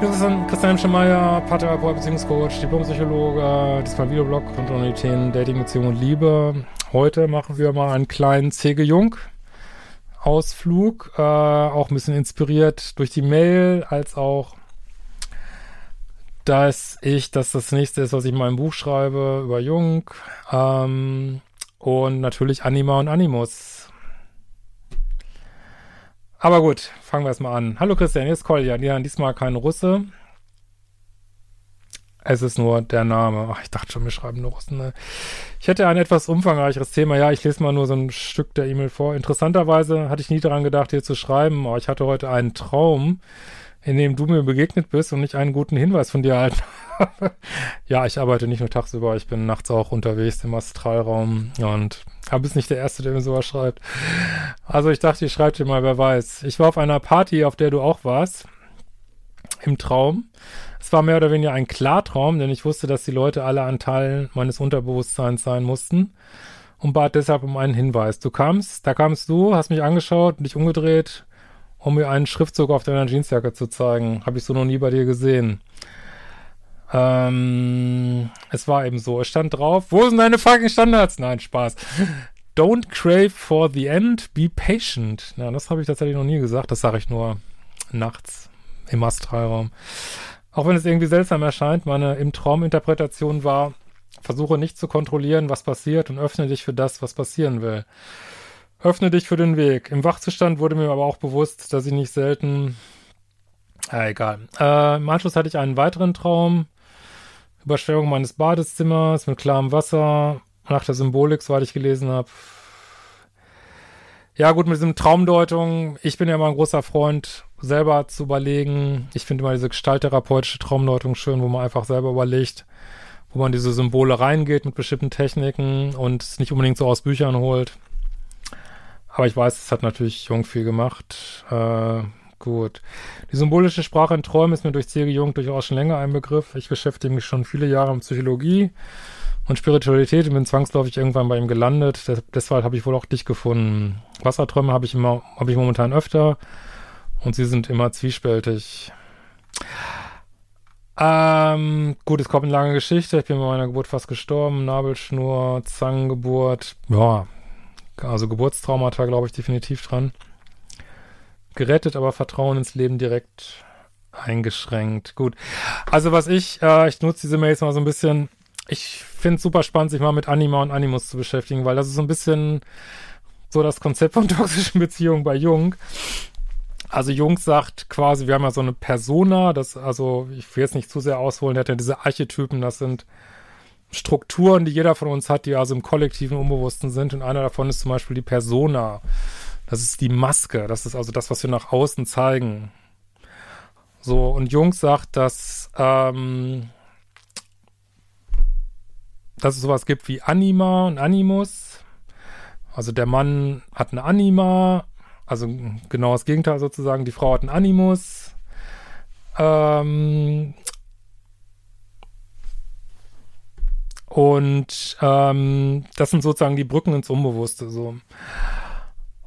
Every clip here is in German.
Christian, Christian Schemeier, Paartherapeut, Beziehungscoach, Diplompsychologe, diesmal Videoblog rund um die Themen Dating, Beziehung und Liebe. Heute machen wir mal einen kleinen C.G. Jung Ausflug, äh, auch ein bisschen inspiriert durch die Mail, als auch, dass ich, dass das nächste ist, was ich in meinem Buch schreibe über Jung, ähm, und natürlich Anima und Animus. Aber gut, fangen wir erstmal an. Hallo Christian, hier ist Kolja. Ja, diesmal kein Russe. Es ist nur der Name. Ach, ich dachte schon, wir schreiben nur Russen. Ne? Ich hätte ein etwas umfangreicheres Thema. Ja, ich lese mal nur so ein Stück der E-Mail vor. Interessanterweise hatte ich nie daran gedacht, hier zu schreiben. Aber ich hatte heute einen Traum, in dem du mir begegnet bist und ich einen guten Hinweis von dir erhalten habe. ja, ich arbeite nicht nur tagsüber, ich bin nachts auch unterwegs im Astralraum und aber bist nicht der Erste, der mir sowas schreibt. Also ich dachte, ich schreibe dir mal, wer weiß. Ich war auf einer Party, auf der du auch warst. Im Traum. Es war mehr oder weniger ein Klartraum, denn ich wusste, dass die Leute alle an Teilen meines Unterbewusstseins sein mussten und bat deshalb um einen Hinweis. Du kamst, da kamst du, hast mich angeschaut, dich umgedreht, um mir einen Schriftzug auf deiner Jeansjacke zu zeigen. Habe ich so noch nie bei dir gesehen. Ähm, es war eben so. Es stand drauf, wo sind deine fucking Standards? Nein, Spaß. Don't crave for the end, be patient. Ja, das habe ich tatsächlich noch nie gesagt. Das sage ich nur nachts im Astralraum. Auch wenn es irgendwie seltsam erscheint, meine im Trauminterpretation war, versuche nicht zu kontrollieren, was passiert und öffne dich für das, was passieren will. Öffne dich für den Weg. Im Wachzustand wurde mir aber auch bewusst, dass ich nicht selten äh, egal. Äh, Im Anschluss hatte ich einen weiteren Traum. Überschwemmung meines Badezimmers mit klarem Wasser. Nach der Symbolik, soweit ich gelesen habe. Ja, gut, mit diesem Traumdeutung. Ich bin ja immer ein großer Freund, selber zu überlegen. Ich finde immer diese gestalttherapeutische Traumdeutung schön, wo man einfach selber überlegt, wo man diese Symbole reingeht mit bestimmten Techniken und es nicht unbedingt so aus Büchern holt. Aber ich weiß, es hat natürlich Jung viel gemacht. Äh, Gut. Die symbolische Sprache in Träumen ist mir durch C.G. Jung durchaus schon länger ein Begriff. Ich beschäftige mich schon viele Jahre mit Psychologie und Spiritualität und bin zwangsläufig irgendwann bei ihm gelandet. Des deshalb habe ich wohl auch dich gefunden. Wasserträume habe ich immer, habe ich momentan öfter und sie sind immer zwiespältig. Ähm, gut, es kommt eine lange Geschichte. Ich bin bei meiner Geburt fast gestorben. Nabelschnur, Zangengeburt. Ja, also Geburtstraumata, glaube ich, definitiv dran gerettet, aber Vertrauen ins Leben direkt eingeschränkt. Gut. Also was ich, äh, ich nutze diese Mails mal so ein bisschen, ich finde es super spannend, sich mal mit Anima und Animus zu beschäftigen, weil das ist so ein bisschen so das Konzept von toxischen Beziehungen bei Jung. Also Jung sagt quasi, wir haben ja so eine Persona, das, also ich will jetzt nicht zu sehr ausholen, der hat ja diese Archetypen, das sind Strukturen, die jeder von uns hat, die also im kollektiven Unbewussten sind und einer davon ist zum Beispiel die Persona. Das ist die Maske. Das ist also das, was wir nach außen zeigen. So, und Jung sagt, dass, ähm, dass es sowas gibt wie Anima und Animus. Also der Mann hat eine Anima, also genau das Gegenteil sozusagen. Die Frau hat einen Animus. Ähm, und ähm, das sind sozusagen die Brücken ins Unbewusste. So.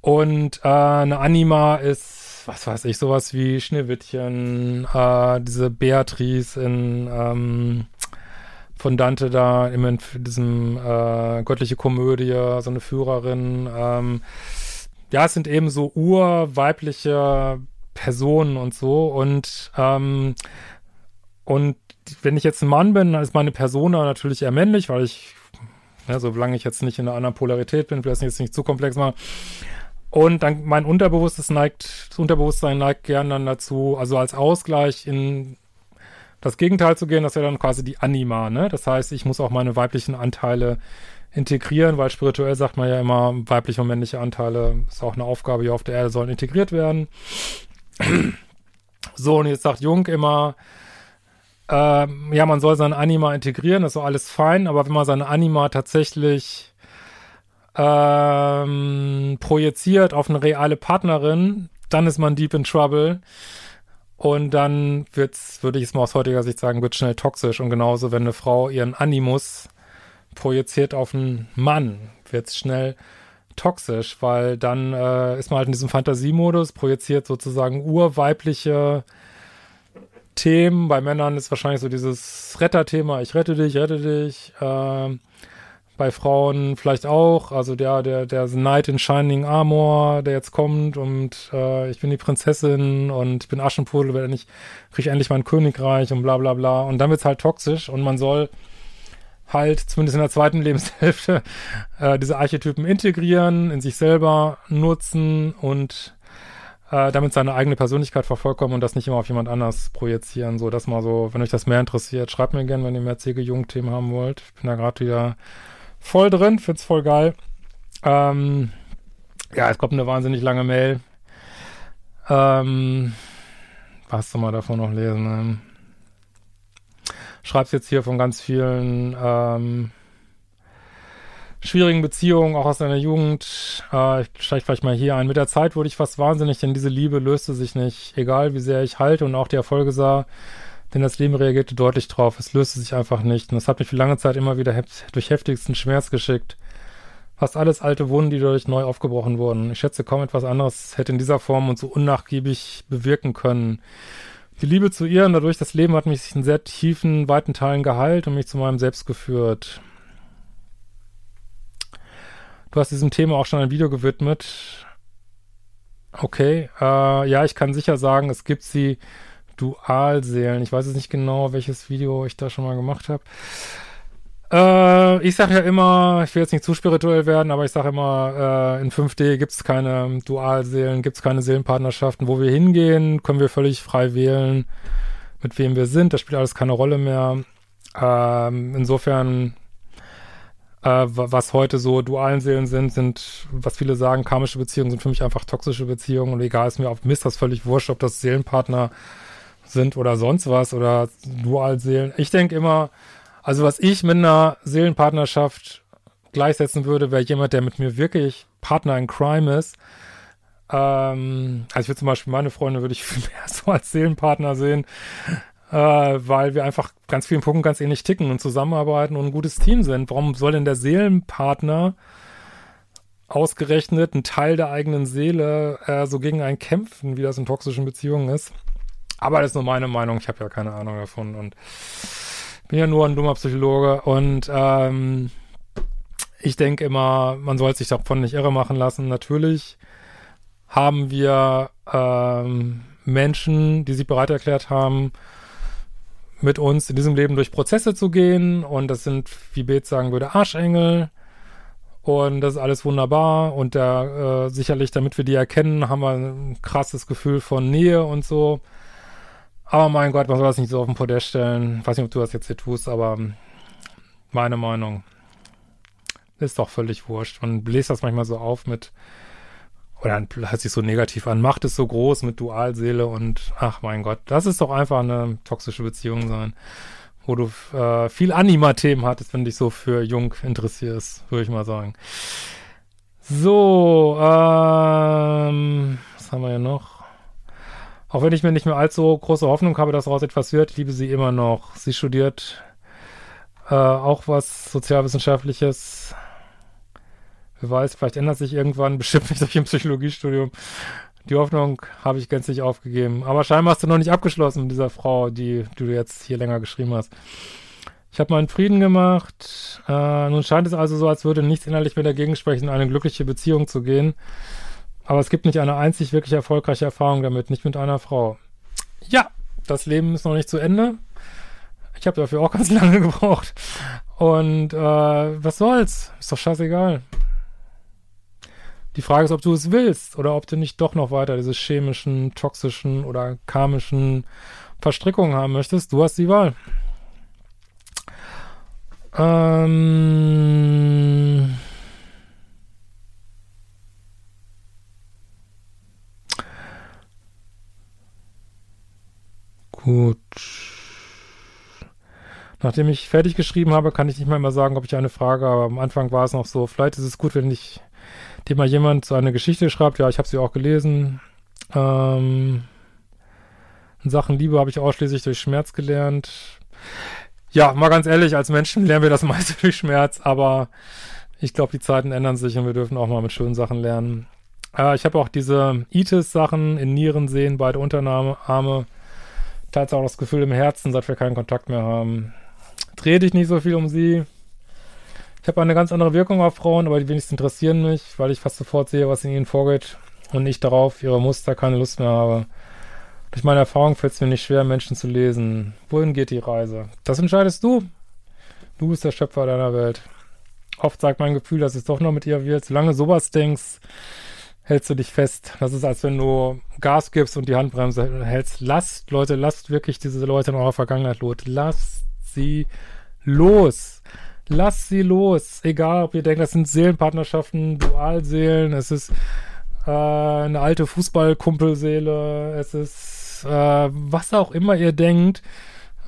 Und äh, eine Anima ist, was weiß ich, sowas wie Schneewittchen, äh, diese Beatrice in ähm, von Dante da in diesem äh, göttliche Komödie, so eine Führerin. Ähm, ja, es sind eben so urweibliche Personen und so. Und ähm, und wenn ich jetzt ein Mann bin, dann ist meine Persona natürlich eher männlich, weil ich Ne? Solange ich jetzt nicht in einer anderen Polarität bin, das jetzt nicht zu komplex machen. Und dann mein Unterbewusstes neigt, das Unterbewusstsein neigt gern dann dazu, also als Ausgleich in das Gegenteil zu gehen, das wäre dann quasi die Anima, ne? Das heißt, ich muss auch meine weiblichen Anteile integrieren, weil spirituell sagt man ja immer, weibliche und männliche Anteile ist auch eine Aufgabe hier auf der Erde, sollen integriert werden. So, und jetzt sagt Jung immer, äh, ja, man soll sein Anima integrieren, ist so alles fein, aber wenn man seine Anima tatsächlich ähm, projiziert auf eine reale Partnerin, dann ist man deep in trouble. Und dann wird's, würde ich es mal aus heutiger Sicht sagen, wird schnell toxisch. Und genauso, wenn eine Frau ihren Animus projiziert auf einen Mann, wird's schnell toxisch, weil dann äh, ist man halt in diesem Fantasiemodus, projiziert sozusagen urweibliche Themen. Bei Männern ist wahrscheinlich so dieses Retterthema, ich rette dich, rette dich. Äh, bei Frauen vielleicht auch, also der, der, der Knight in Shining Armor, der jetzt kommt und äh, ich bin die Prinzessin und ich bin Aschenputtel, wenn ich kriege endlich mein Königreich und bla bla bla. Und dann wird's halt toxisch und man soll halt zumindest in der zweiten Lebenshälfte äh, diese Archetypen integrieren, in sich selber nutzen und äh, damit seine eigene Persönlichkeit vervollkommen und das nicht immer auf jemand anders projizieren. So, das mal so, wenn euch das mehr interessiert, schreibt mir gerne, wenn ihr mehr CG-Jung-Themen haben wollt. Ich bin da gerade wieder voll drin, find's voll geil. Ähm, ja, es kommt eine wahnsinnig lange Mail. Ähm, was soll man davon noch lesen? Ne? Schreib's jetzt hier von ganz vielen ähm, schwierigen Beziehungen, auch aus deiner Jugend. Äh, ich steige vielleicht mal hier ein. Mit der Zeit wurde ich fast wahnsinnig, denn diese Liebe löste sich nicht. Egal wie sehr ich halte und auch die Erfolge sah, denn das Leben reagierte deutlich drauf. Es löste sich einfach nicht. Und das hat mich für lange Zeit immer wieder heft durch heftigsten Schmerz geschickt. Fast alles alte Wunden, die dadurch neu aufgebrochen wurden. Ich schätze, kaum etwas anderes hätte in dieser Form und so unnachgiebig bewirken können. Die Liebe zu ihr und dadurch das Leben hat mich in sehr tiefen, weiten Teilen geheilt und mich zu meinem Selbst geführt. Du hast diesem Thema auch schon ein Video gewidmet. Okay, äh, ja, ich kann sicher sagen, es gibt sie Dualseelen. Ich weiß jetzt nicht genau, welches Video ich da schon mal gemacht habe. Äh, ich sage ja immer, ich will jetzt nicht zu spirituell werden, aber ich sage immer, äh, in 5D gibt es keine Dualseelen, gibt es keine Seelenpartnerschaften. Wo wir hingehen, können wir völlig frei wählen, mit wem wir sind. Das spielt alles keine Rolle mehr. Ähm, insofern äh, was heute so dualen Seelen sind, sind, was viele sagen, karmische Beziehungen sind für mich einfach toxische Beziehungen und egal ist mir auf Mist das völlig wurscht, ob das Seelenpartner sind oder sonst was oder Dualseelen. Ich denke immer, also was ich mit einer Seelenpartnerschaft gleichsetzen würde, wäre jemand, der mit mir wirklich Partner in Crime ist. Ähm, also ich würde zum Beispiel meine Freunde würde ich mehr so als Seelenpartner sehen, äh, weil wir einfach ganz vielen Punkten ganz ähnlich ticken und zusammenarbeiten und ein gutes Team sind. Warum soll denn der Seelenpartner ausgerechnet ein Teil der eigenen Seele äh, so gegen einen kämpfen, wie das in toxischen Beziehungen ist? Aber das ist nur meine Meinung. Ich habe ja keine Ahnung davon und bin ja nur ein dummer Psychologe und ähm, ich denke immer, man soll sich davon nicht irre machen lassen. Natürlich haben wir ähm, Menschen, die sich bereit erklärt haben, mit uns in diesem Leben durch Prozesse zu gehen. Und das sind, wie Beth sagen würde, Arschengel. Und das ist alles wunderbar. Und da äh, sicherlich, damit wir die erkennen, haben wir ein krasses Gefühl von Nähe und so. Aber mein Gott, man soll das nicht so auf den Podest stellen. weiß nicht, ob du das jetzt hier tust, aber meine Meinung ist doch völlig wurscht. Man bläst das manchmal so auf mit, oder hört sich so negativ an, Macht es so groß mit Dualseele und ach mein Gott, das ist doch einfach eine toxische Beziehung sein, wo du äh, viel Anima-Themen hattest, wenn dich so für Jung interessierst, würde ich mal sagen. So, ähm, was haben wir hier noch? Auch wenn ich mir nicht mehr allzu große Hoffnung habe, dass daraus etwas wird, liebe sie immer noch. Sie studiert äh, auch was Sozialwissenschaftliches. Wer weiß, vielleicht ändert sich irgendwann, bestimmt nicht durch ein Psychologiestudium. Die Hoffnung habe ich gänzlich aufgegeben. Aber scheinbar hast du noch nicht abgeschlossen mit dieser Frau, die, du jetzt hier länger geschrieben hast. Ich habe meinen Frieden gemacht. Äh, nun scheint es also so, als würde nichts innerlich mehr dagegen sprechen, in eine glückliche Beziehung zu gehen. Aber es gibt nicht eine einzig wirklich erfolgreiche Erfahrung damit, nicht mit einer Frau. Ja, das Leben ist noch nicht zu Ende. Ich habe dafür auch ganz lange gebraucht. Und äh, was soll's? Ist doch scheißegal. Die Frage ist, ob du es willst oder ob du nicht doch noch weiter diese chemischen, toxischen oder karmischen Verstrickungen haben möchtest. Du hast die Wahl. Ähm Gut. Nachdem ich fertig geschrieben habe, kann ich nicht mehr immer sagen, ob ich eine Frage habe. Am Anfang war es noch so, vielleicht ist es gut, wenn ich dir mal jemand so eine Geschichte schreibt. Ja, ich habe sie auch gelesen. Ähm, Sachen Liebe habe ich ausschließlich durch Schmerz gelernt. Ja, mal ganz ehrlich, als Menschen lernen wir das meiste durch Schmerz, aber ich glaube, die Zeiten ändern sich und wir dürfen auch mal mit schönen Sachen lernen. Äh, ich habe auch diese Itis-Sachen in Nieren sehen, beide Unterarme. Teils auch das Gefühl im Herzen, seit wir keinen Kontakt mehr haben. Dreh dich nicht so viel um sie. Ich habe eine ganz andere Wirkung auf Frauen, aber die wenigsten interessieren mich, weil ich fast sofort sehe, was in ihnen vorgeht und nicht darauf, ihre Muster keine Lust mehr habe. Durch meine Erfahrung fällt es mir nicht schwer, Menschen zu lesen. Wohin geht die Reise? Das entscheidest du. Du bist der Schöpfer deiner Welt. Oft sagt mein Gefühl, dass es doch noch mit ihr wird. Solange sowas denkst, hältst du dich fest. Das ist, als wenn du Gas gibst und die Handbremse hältst. Lasst, Leute, lasst wirklich diese Leute in eurer Vergangenheit los. Lasst sie los. Lasst sie los. Egal, ob ihr denkt, das sind Seelenpartnerschaften, Dualseelen, es ist äh, eine alte Fußballkumpelseele, es ist äh, was auch immer ihr denkt.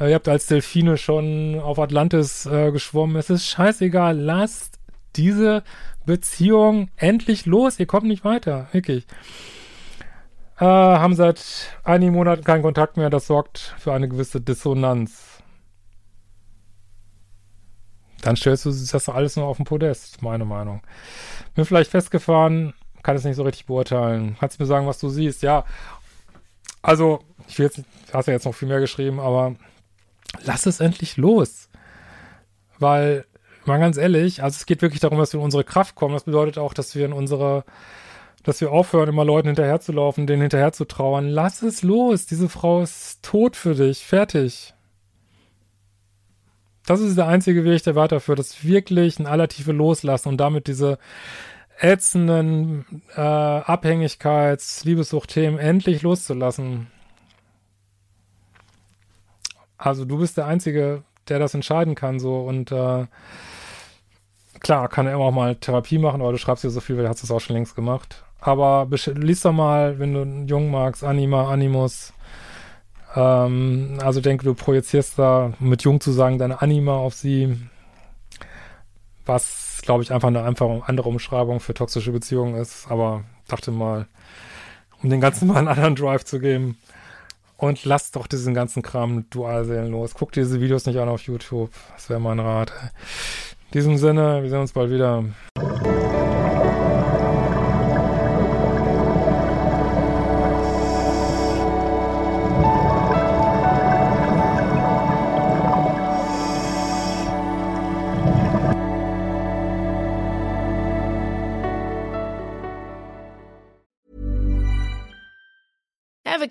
Äh, ihr habt als Delfine schon auf Atlantis äh, geschwommen. Es ist scheißegal. Lasst diese Beziehung endlich los. Ihr kommt nicht weiter. Wirklich. Äh, haben seit einigen Monaten keinen Kontakt mehr. Das sorgt für eine gewisse Dissonanz. Dann stellst du das alles nur auf den Podest, meine Meinung. Bin vielleicht festgefahren, kann es nicht so richtig beurteilen. Kannst du mir sagen, was du siehst? Ja. Also, ich will jetzt, hast ja jetzt noch viel mehr geschrieben, aber lass es endlich los. Weil, mal ganz ehrlich, also es geht wirklich darum, dass wir in unsere Kraft kommen. Das bedeutet auch, dass wir in unsere, dass wir aufhören, immer Leuten hinterherzulaufen, denen hinterher zu trauern. Lass es los. Diese Frau ist tot für dich. Fertig. Das ist der einzige Weg, der weiterführt, das wirklich ein aller Tiefe loslassen und damit diese ätzenden äh, Abhängigkeits-, Liebessucht-Themen endlich loszulassen. Also du bist der Einzige, der das entscheiden kann, so und äh, klar, kann er immer auch mal Therapie machen, aber du schreibst dir so viel, weil du hast es auch schon längst gemacht. Aber liest doch mal, wenn du einen Jungen magst, Anima, Animus. Ähm, also denke, du projizierst da mit Jung zu sagen, deine Anima auf sie. Was glaube ich, einfach eine einfach andere Umschreibung für toxische Beziehungen ist. Aber dachte mal, um den ganzen mal einen anderen Drive zu geben. Und lass doch diesen ganzen Kram Dualseelen los. Guck dir diese Videos nicht an auf YouTube. Das wäre mein Rat. In diesem Sinne, wir sehen uns bald wieder.